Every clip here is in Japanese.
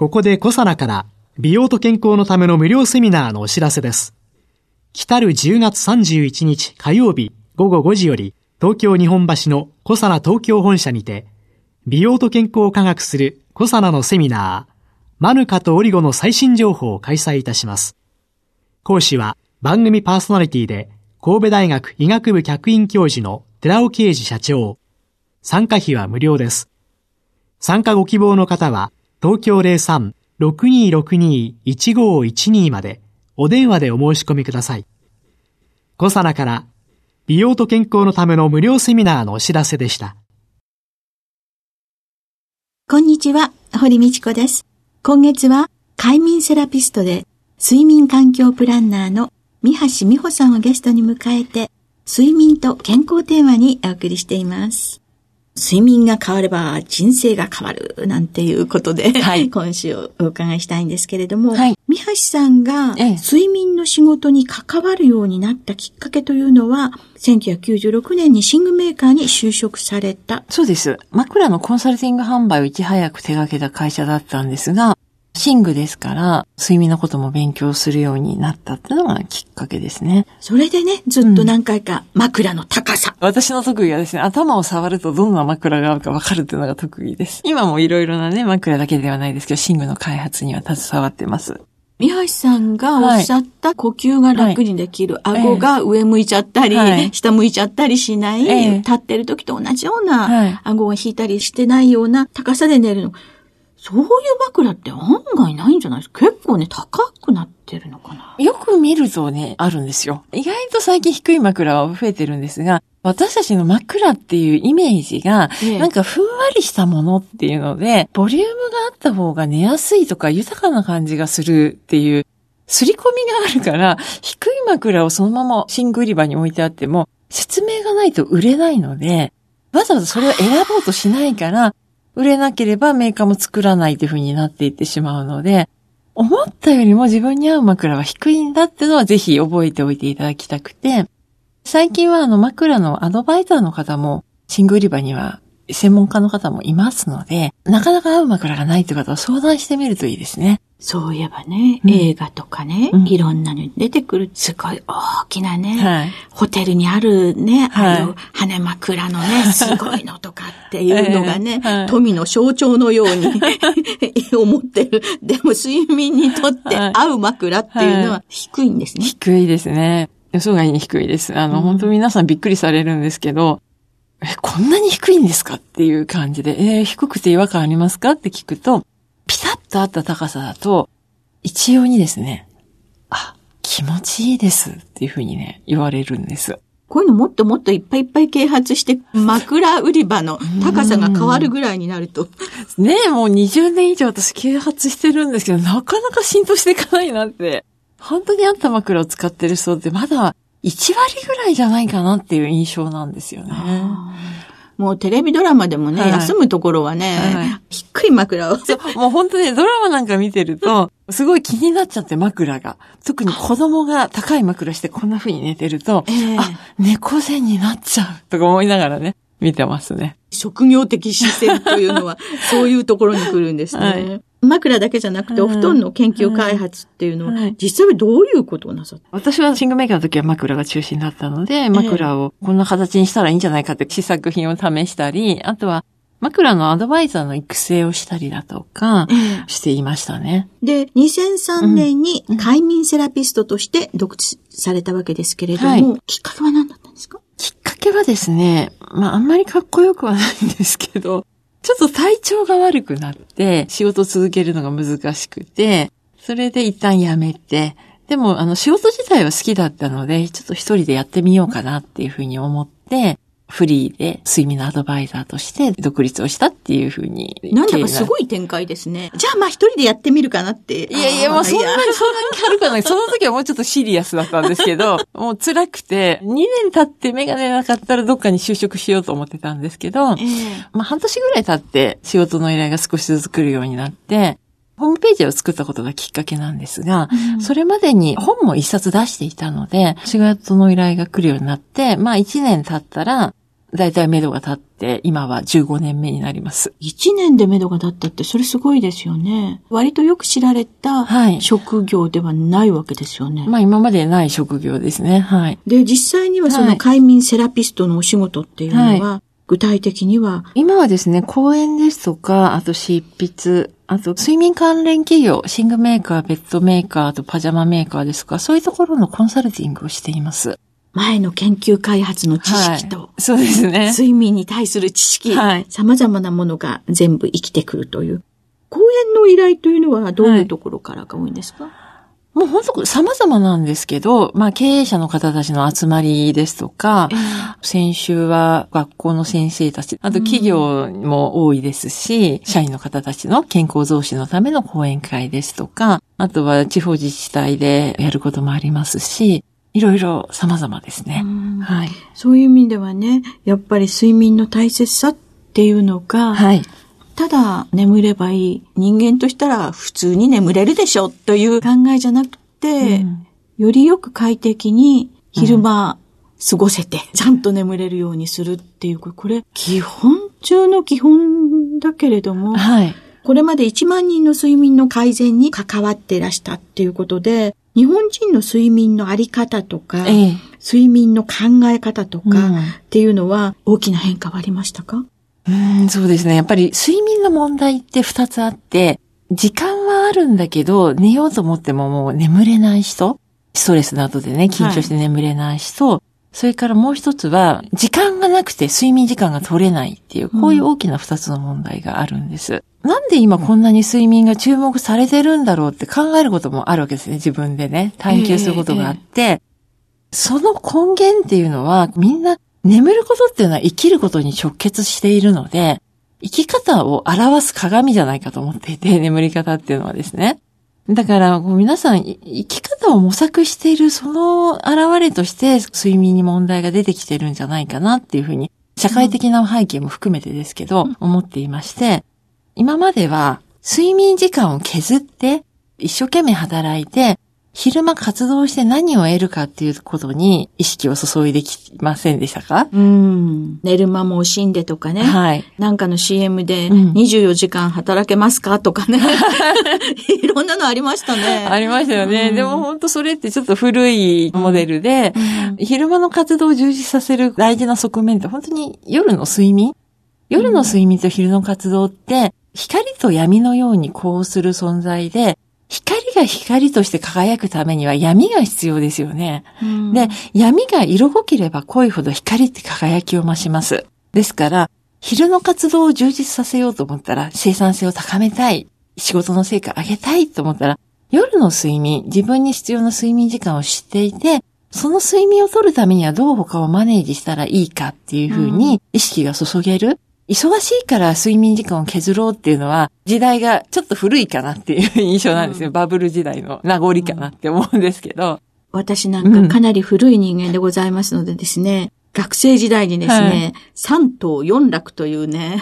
ここでコサナから美容と健康のための無料セミナーのお知らせです来る10月31日火曜日午後5時より東京日本橋のコサナ東京本社にて美容と健康を科学するコサナのセミナーマヌカとオリゴの最新情報を開催いたします。講師は番組パーソナリティで神戸大学医学部客員教授の寺尾啓治社長。参加費は無料です。参加ご希望の方は東京03-6262-1512までお電話でお申し込みください。コサナから美容と健康のための無料セミナーのお知らせでした。こんにちは、堀道子です。今月は快眠セラピストで睡眠環境プランナーの三橋美穂さんをゲストに迎えて睡眠と健康テーマにお送りしています。睡眠が変われば人生が変わるなんていうことで、はい、今週お伺いしたいんですけれども、はい、三橋さんが睡眠の仕事に関わるようになったきっかけというのは、1996年に寝具メーカーに就職された。そうです。枕のコンサルティング販売をいち早く手掛けた会社だったんですが、寝具ですから、睡眠のことも勉強するようになったっていうのがきっかけですね。それでね、ずっと何回か枕の高さ。うん、私の特技はですね、頭を触るとどんな枕があるかわかるっていうのが特技です。今もいろいろなね、枕だけではないですけど、寝具の開発には携わってます。三橋さんがおっしゃった呼吸が楽にできる、はい、顎が上向いちゃったり、はい、下向いちゃったりしない、立ってる時と同じような、顎が引いたりしてないような高さで寝るの。そういう枕って案外ないんじゃないですか？結構ね、高くなってるのかな？よく見るとね、あるんですよ。意外と最近低い枕は増えてるんですが、私たちの枕っていうイメージが、なんかふんわりしたものっていうので、ボリュームがあった方が寝やすいとか豊かな感じがするっていう、すり込みがあるから、低い枕をそのまま寝具売り場に置いてあっても、説明がないと売れないので、わざわざそれを選ぼうとしないから、売れなければメーカーも作らないというふうになっていってしまうので、思ったよりも自分に合う枕は低いんだっていうのはぜひ覚えておいていただきたくて、最近はあの枕のアドバイザーの方も、寝具売り場には専門家の方もいますので、なかなか合う枕がないという方は相談してみるといいですね。そういえばね、うん、映画とかね、うん、いろんなのに出てくる、すごい大きなね、はい、ホテルにあるね、あの、羽枕のね、すごいのとかっていうのがね、はい、富の象徴のように 思ってる。でも睡眠にとって合う枕っていうのは低いんですね。低いですね。予想外に低いです。あの、うん、本当皆さんびっくりされるんですけど、え、こんなに低いんですかっていう感じで、えー、低くて違和感ありますかって聞くと、とあった高さだと、一様にですね、あ、気持ちいいですっていうふうにね、言われるんです。こういうのもっともっといっぱいいっぱい啓発して、枕売り場の高さが変わるぐらいになると。ねえ、もう20年以上私啓発してるんですけど、なかなか浸透していかないなって。本当にあった枕を使ってる人ってまだ1割ぐらいじゃないかなっていう印象なんですよね。もうテレビドラマでもね、はい、休むところはね、はい、低い枕を。もう本当ね、ドラマなんか見てると、すごい気になっちゃって枕が。特に子供が高い枕してこんな風に寝てると、えー、あ、猫背になっちゃうとか思いながらね、見てますね。職業的視線というのは、そういうところに来るんですね。はい枕だけじゃなくて、お布団の研究開発っていうのは、実際はどういうことをなさった？私はシングメーカーの時は枕が中心だったので、枕をこんな形にしたらいいんじゃないかって試作品を試したり、あとは枕のアドバイザーの育成をしたりだとか、していましたね。で、2003年に快眠セラピストとして独立されたわけですけれども、はい、きっかけは何だったんですか？きっかけはですね、まああんまりかっこよくはないんですけど、ちょっと体調が悪くなって、仕事続けるのが難しくて、それで一旦やめて、でも、あの、仕事自体は好きだったので、ちょっと一人でやってみようかなっていうふうに思って、フリーで睡眠のアドバイザーとして独立をしたっていうふうに。なんだかすごい展開ですね。じゃあまあ一人でやってみるかなって。いやいや、もうそんなに、そんなに軽くない。その時はもうちょっとシリアスだったんですけど、もう辛くて、2年経ってメガネなかったらどっかに就職しようと思ってたんですけど、えー、まあ半年ぐらい経って仕事の依頼が少しずつ来るようになって、ホームページを作ったことがきっかけなんですが、うん、それまでに本も一冊出していたので、仕事の依頼が来るようになって、まあ1年経ったら、だいたい目処が立って、今は15年目になります。1年で目処が立ったって、それすごいですよね。割とよく知られた職業ではないわけですよね。はい、まあ今までない職業ですね。はい。で、実際にはその快眠セラピストのお仕事っていうのは、はい具体的には？今はですね、講演ですとか、あと執筆、あと睡眠関連企業、寝具メーカー、ベッドメーカー、あとパジャマメーカーですとか、そういうところのコンサルティングをしています。前の研究開発の知識と、はい、そうですね。睡眠に対する知識、はい、様々なものが全部生きてくるという。講演の依頼というのはどういうところからが多いんですか、はいもう本当様々なんですけど、まあ経営者の方たちの集まりですとか、えー、先週は学校の先生たち、あと企業も多いですし、うん、社員の方たちの健康増進のための講演会ですとか、あとは地方自治体でやることもありますし、いろいろ様々ですね。はい。そういう意味ではね、やっぱり睡眠の大切さっていうのが、はい。ただ眠ればいい。人間としたら普通に眠れるでしょという考えじゃなくて、うん、よりよく快適に昼間過ごせて、ちゃんと眠れるようにするっていう、これ、基本中の基本だけれども、はい。これまで1万人の睡眠の改善に関わっていらしたっていうことで、日本人の睡眠のあり方とか、ええ、睡眠の考え方とかっていうのは大きな変化はありましたか、うん、そうですね。やっぱり睡眠の問題って二つあって、時間はあるんだけど、寝ようと思ってももう眠れない人、ストレスなどでね、緊張して眠れない人、はい、それからもう一つは、時間がなくて睡眠時間が取れないっていう、こういう大きな二つの問題があるんです。うん、なんで今こんなに睡眠が注目されてるんだろうって考えることもあるわけですね、自分でね。探求することがあって、えーえー、その根源っていうのは、みんな眠ることっていうのは生きることに直結しているので、生き方を表す鏡じゃないかと思っていて、眠り方っていうのはですね。だから、皆さん、生き方を模索しているその現れとして、睡眠に問題が出てきてるんじゃないかなっていうふうに、社会的な背景も含めてですけど、思っていまして、今までは、睡眠時間を削って、一生懸命働いて、昼間活動して何を得るかっていうことに意識を注いできませんでしたか？うん。寝る間も惜しんでとかね。はい。なんかの CM で24時間働けますか？とかね。いろんなのありましたね。ありましたよね。うん、でも本当それってちょっと古いモデルで、うん、昼間の活動を充実させる大事な側面って本当に夜の睡眠？夜の睡眠と昼の活動って、光と闇のようにこうする存在で、光が光として輝くためには闇が必要ですよね。うん、で、闇が色濃ければ濃いほど光って輝きを増します。ですから、昼の活動を充実させようと思ったら、生産性を高めたい、仕事の成果上げたいと思ったら、夜の睡眠、自分に必要な睡眠時間を知っていて、その睡眠を取るためにはどう他をマネージしたらいいかっていうふうに意識が注げる。忙しいから睡眠時間を削ろうっていうのは、時代がちょっと古いかなっていう印象なんですよ。うん、バブル時代の名残かなって思うんですけど。私なんかかなり古い人間でございますのでですね、うん、学生時代にですね、三、はい、等四楽というね、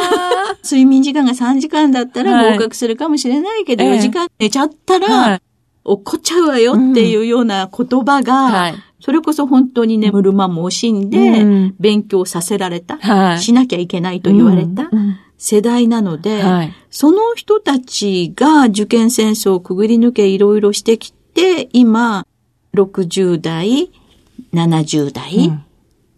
睡眠時間が3時間だったら合格するかもしれないけど、はい、4時間寝ちゃったら、はい、怒っちゃうわよっていうような言葉が、はいそれこそ本当に眠る間も惜しんで、勉強させられた、はい、しなきゃいけないと言われた世代なので、はい、その人たちが受験戦争をくぐり抜けいろいろしてきて、今、60代、70代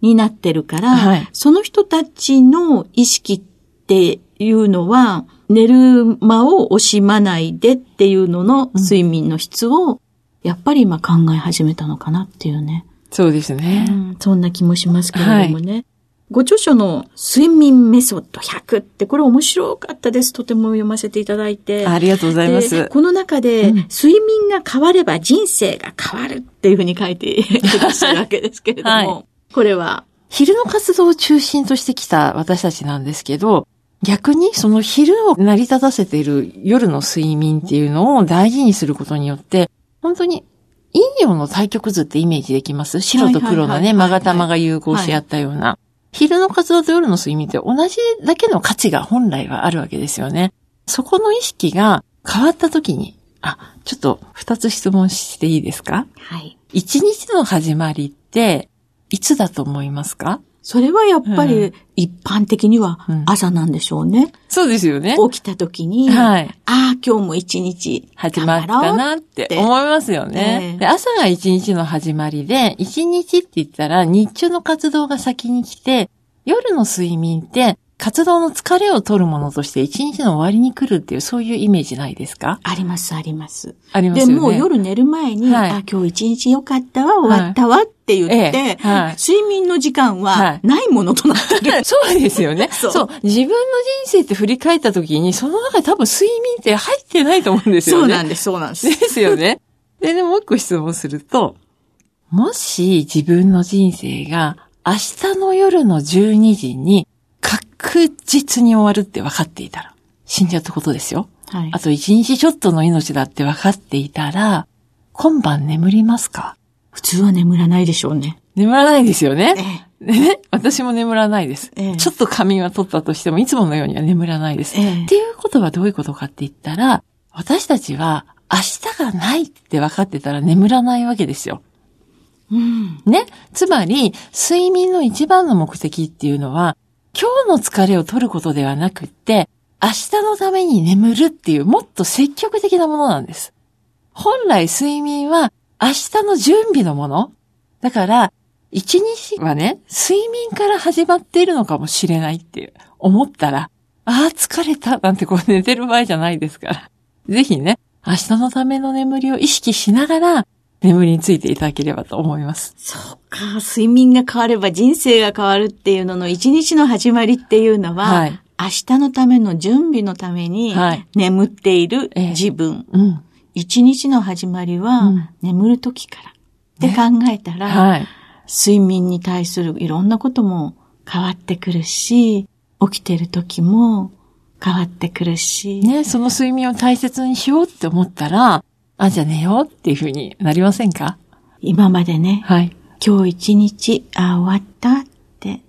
になってるから、はい、その人たちの意識っていうのは、寝る間を惜しまないでっていうのの睡眠の質をやっぱり今考え始めたのかなっていうね。そうですね。うん、そんな気もしますけれどもね。はい、ご著書の睡眠メソッド100ってこれ面白かったです。とても読ませていただいて。ありがとうございます。この中で、うん、睡眠が変われば人生が変わるっていうふうに書いてくださるわけですけれども、はい、これは昼の活動を中心としてきた私たちなんですけど、逆にその昼を成り立たせている夜の睡眠っていうのを大事にすることによって、本当に陰陽の対極図ってイメージできます？白と黒のね、勾玉が融合し合ったような。昼の活動と夜の睡眠って同じだけの価値が本来はあるわけですよね。そこの意識が変わった時に、あ、ちょっと二つ質問していいですか？はい。一日の始まりって、いつだと思いますか？それはやっぱり一般的には朝なんでしょうね。うん、そうですよね。起きた時に、はい、ああ、今日も一日始まったなって思いますよね。で朝が一日の始まりで、一日って言ったら日中の活動が先に来て、夜の睡眠って活動の疲れを取るものとして一日の終わりに来るっていう、そういうイメージないですか？あります、あります。ありますよね。で、もう夜寝る前に、はい、あ、今日一日良かったわ、終わったわって言って、はい、睡眠の時間はないものとなってる。はい、そうですよねそう。そう。自分の人生って振り返った時に、その中で多分睡眠って入ってないと思うんですよね。そうなんです、そうなんです。ですよね。で、でもう一個質問すると、もし自分の人生が明日の夜の12時に確実に終わるって分かっていたら、死んじゃったことですよ。はい。あと一日ちょっとの命だって分かっていたら、今晩眠りますか？普通は眠らないでしょうね。眠らないですよね。ええ、ね、私も眠らないです、ええ。ちょっと仮眠は取ったとしても、いつものようには眠らないです。え、っていうことはどういうことかって言ったら、私たちは明日がないって分かってたら眠らないわけですよ。うん、ね？つまり、睡眠の一番の目的っていうのは、今日の疲れを取ることではなくって、明日のために眠るっていうもっと積極的なものなんです。本来睡眠は明日の準備のもの。だから、一日はね、睡眠から始まっているのかもしれないっていう思ったら、ああ、疲れたなんてこう寝てる場合じゃないですから。ぜひね、明日のための眠りを意識しながら、眠りについていただければと思います。そうか。睡眠が変われば人生が変わるっていうのの一日の始まりっていうのは、はい、明日のための準備のために眠っている自分。えーうん、一日の始まりは眠る時からって考えたら、ねはい、睡眠に対するいろんなことも変わってくるし、起きてる時も変わってくるし。ね、その睡眠を大切にしようって思ったら、あ、じゃあ寝ようっていうふうになりませんか？今までね。はい。今日一日、あ、終わったって、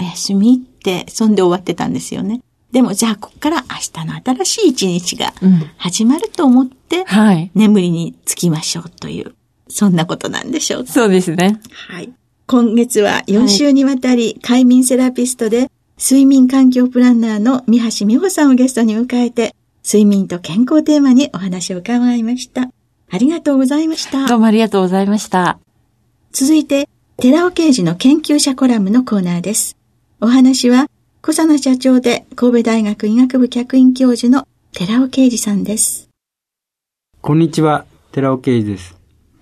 お休みって、そんで終わってたんですよね。でも、じゃあ、こっから明日の新しい一日が始まると思って、うん、はい。眠りにつきましょうという、そんなことなんでしょうそうですね。はい。今月は4週にわたり、快眠セラピストで、睡眠環境プランナーの三橋美穂さんをゲストに迎えて、睡眠と健康テーマにお話を伺いました。ありがとうございました。どうもありがとうございました。続いて、寺尾刑事の研究者コラムのコーナーです。お話は、小佐野社長で神戸大学医学部客員教授の寺尾刑事さんです。こんにちは、寺尾刑事です。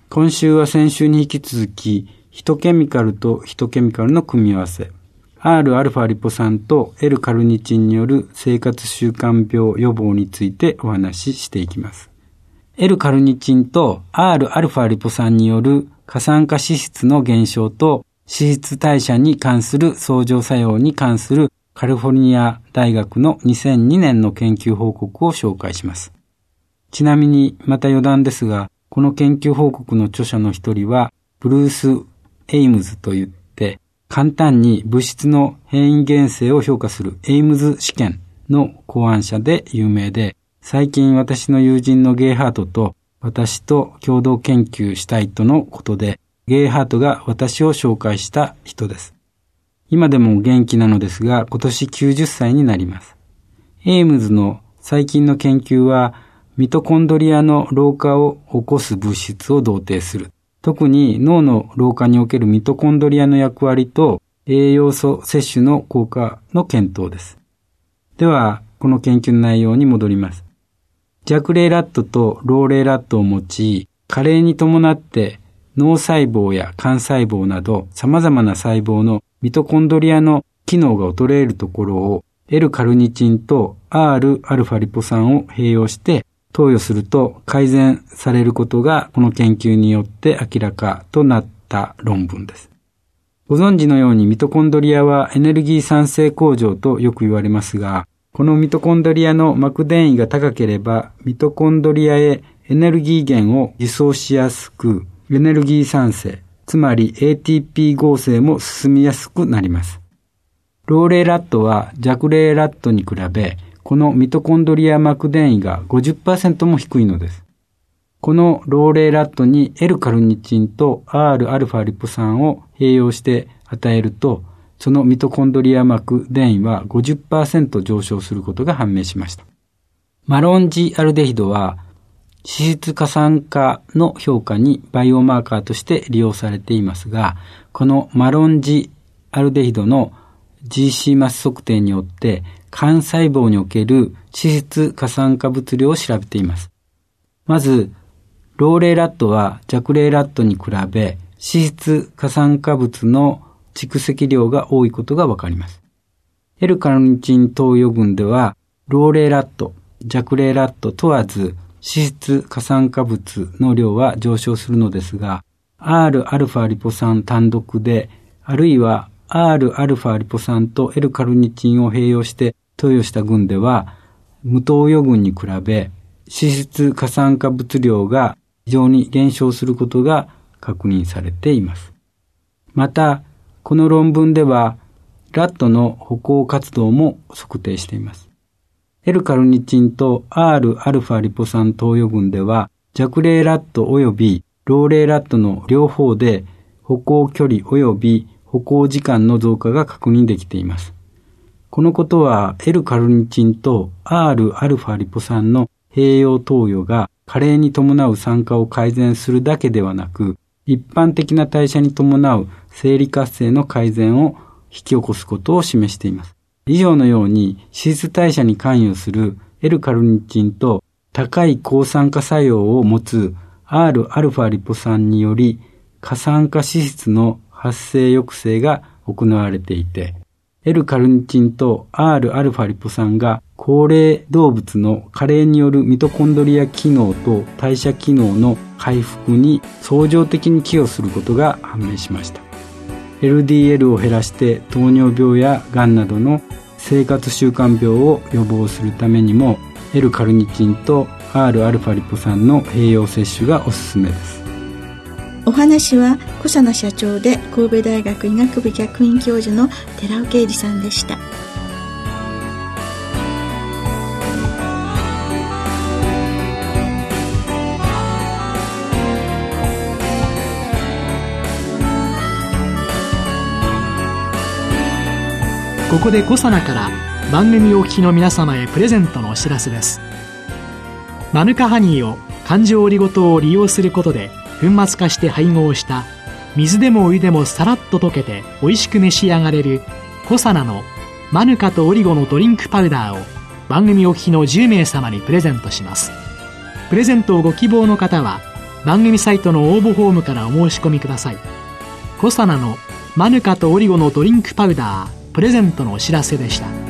今週は先週に引き続き、ヒトケミカルとヒトケミカルの組み合わせ、Rα リポ酸と L カルニチンによる生活習慣病予防についてお話ししていきます。L カルニチンと Rα リポ酸による過酸化脂質の減少と脂質代謝に関する相乗作用に関するカリフォルニア大学の2002年の研究報告を紹介します。ちなみに、また余談ですが、この研究報告の著者の一人は、ブルース・エイムズといっ簡単に物質の変異原性を評価するエイムズ試験の考案者で有名で、最近私の友人のゲイハートと私と共同研究したいとのことで、ゲイハートが私を紹介した人です。今でも元気なのですが、今年90歳になります。エイムズの最近の研究は、ミトコンドリアの老化を起こす物質を同定する特に脳の老化におけるミトコンドリアの役割と栄養素摂取の効果の検討です。では、この研究の内容に戻ります。弱霊ラットと老齢ラットを用い、加齢に伴って脳細胞や幹細胞など様々な細胞のミトコンドリアの機能が衰えるところを L カルニチンと Rα リポ酸を併用して投与すると改善されることがこの研究によって明らかとなった論文です。ご存知のようにミトコンドリアはエネルギー産生工場とよく言われますが、このミトコンドリアの膜電位が高ければ、ミトコンドリアへエネルギー源を輸送しやすく、エネルギー産生、つまり ATP 合成も進みやすくなります。ローレイラットは弱レイラットに比べ、このミトコンドリア膜電位が50%も低いのです。このローレイラットに L カルニチンと Rα リポ酸を併用して与えると、そのミトコンドリア膜電位は50%上昇することが判明しました。マロンジアルデヒドは脂質過酸化の評価にバイオマーカーとして利用されていますが、このマロンジアルデヒドの GC マス測定によって肝細胞における脂質過酸化物量を調べています。まず、ローレイラットは弱レイラットに比べ脂質過酸化物の蓄積量が多いことがわかります。L カルニチン投与群では、ローレイラット、弱レイラット問わず脂質過酸化物の量は上昇するのですが、Rα リポ酸単独で、あるいは Rα リポ酸と L カルニチンを併用して投与した群では、無投与群に比べ、脂質過酸化物量が非常に減少することが確認されています。また、この論文では、ラットの歩行活動も測定しています。L カルニチンと Rα リポ酸投与群では、弱霊ラット及び老齢ラットの両方で歩行距離及び歩行時間の増加が確認できています。このことは L カルニチンと Rα リポ酸の併用投与が加齢に伴う酸化を改善するだけではなく、一般的な代謝に伴う生理活性の改善を引き起こすことを示しています。以上のように脂質代謝に関与する L カルニチンと高い抗酸化作用を持つ Rα リポ酸により過酸化脂質の発生抑制が行われていて、L カルニチンと Rα リポ酸が高齢動物の加齢によるミトコンドリア機能と代謝機能の回復に相乗的に寄与することが判明しました。LDL を減らして糖尿病やがんなどの生活習慣病を予防するためにも L カルニチンと Rα リポ酸の併用摂取がおすすめです。お話は小佐奈社長で神戸大学医学部客員教授の寺尾啓二さんでした。ここでコサナから番組お聞きの皆様へプレゼントのお知らせですマヌカハニーを環状オリゴ糖を利用することで粉末化して配合した水でもお湯でもさらっと溶けて美味しく召し上がれるコサナのマヌカとオリゴのドリンクパウダーを番組お聞きの10名様にプレゼントします。プレゼントをご希望の方は番組サイトの応募フォームからお申し込みください。コサナのマヌカとオリゴのドリンクパウダープレゼントのお知らせでした。